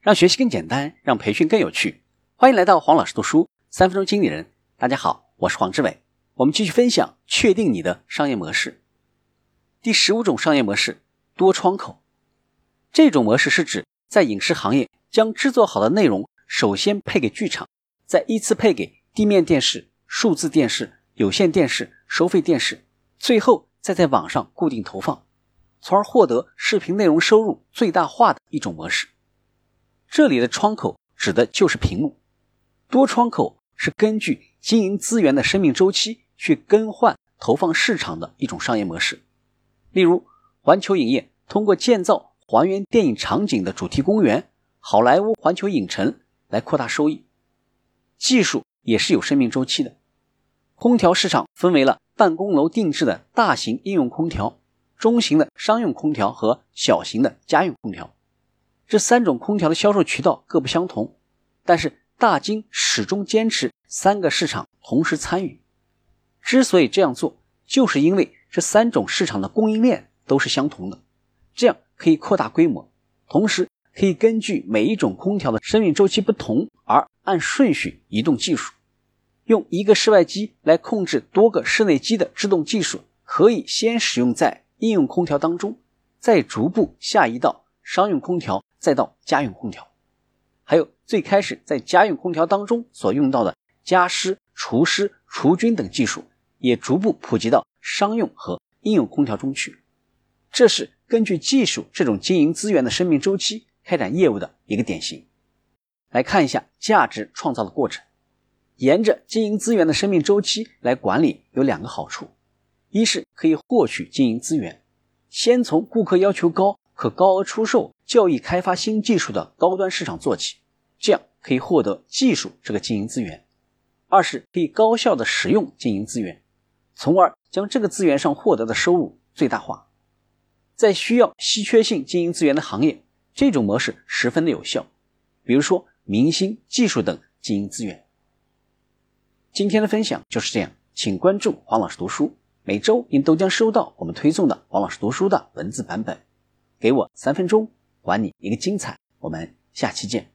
让学习更简单，让培训更有趣。欢迎来到黄老师读书三分钟经理人。大家好，我是黄志伟。我们继续分享，确定你的商业模式。第十五种商业模式：多窗口。这种模式是指在影视行业将制作好的内容首先配给剧场，再依次配给地面电视、数字电视、有线电视、收费电视，最后再在网上固定投放。从而获得视频内容收入最大化的一种模式。这里的窗口指的就是屏幕。多窗口是根据经营资源的生命周期去更换投放市场的一种商业模式。例如，环球影业通过建造还原电影场景的主题公园、好莱坞环球影城来扩大收益。技术也是有生命周期的。空调市场分为了办公楼定制的大型应用空调。中型的商用空调和小型的家用空调，这三种空调的销售渠道各不相同，但是大金始终坚持三个市场同时参与。之所以这样做，就是因为这三种市场的供应链都是相同的，这样可以扩大规模，同时可以根据每一种空调的生命周期不同而按顺序移动技术。用一个室外机来控制多个室内机的制动技术，可以先使用在。应用空调当中，再逐步下移到商用空调，再到家用空调，还有最开始在家用空调当中所用到的加湿、除湿、除菌等技术，也逐步普及到商用和应用空调中去。这是根据技术这种经营资源的生命周期开展业务的一个典型。来看一下价值创造的过程，沿着经营资源的生命周期来管理有两个好处。一是可以获取经营资源，先从顾客要求高、可高额出售、较易开发新技术的高端市场做起，这样可以获得技术这个经营资源；二是可以高效的使用经营资源，从而将这个资源上获得的收入最大化。在需要稀缺性经营资源的行业，这种模式十分的有效，比如说明星、技术等经营资源。今天的分享就是这样，请关注黄老师读书。每周您都将收到我们推送的黄老师读书的文字版本。给我三分钟，还你一个精彩。我们下期见。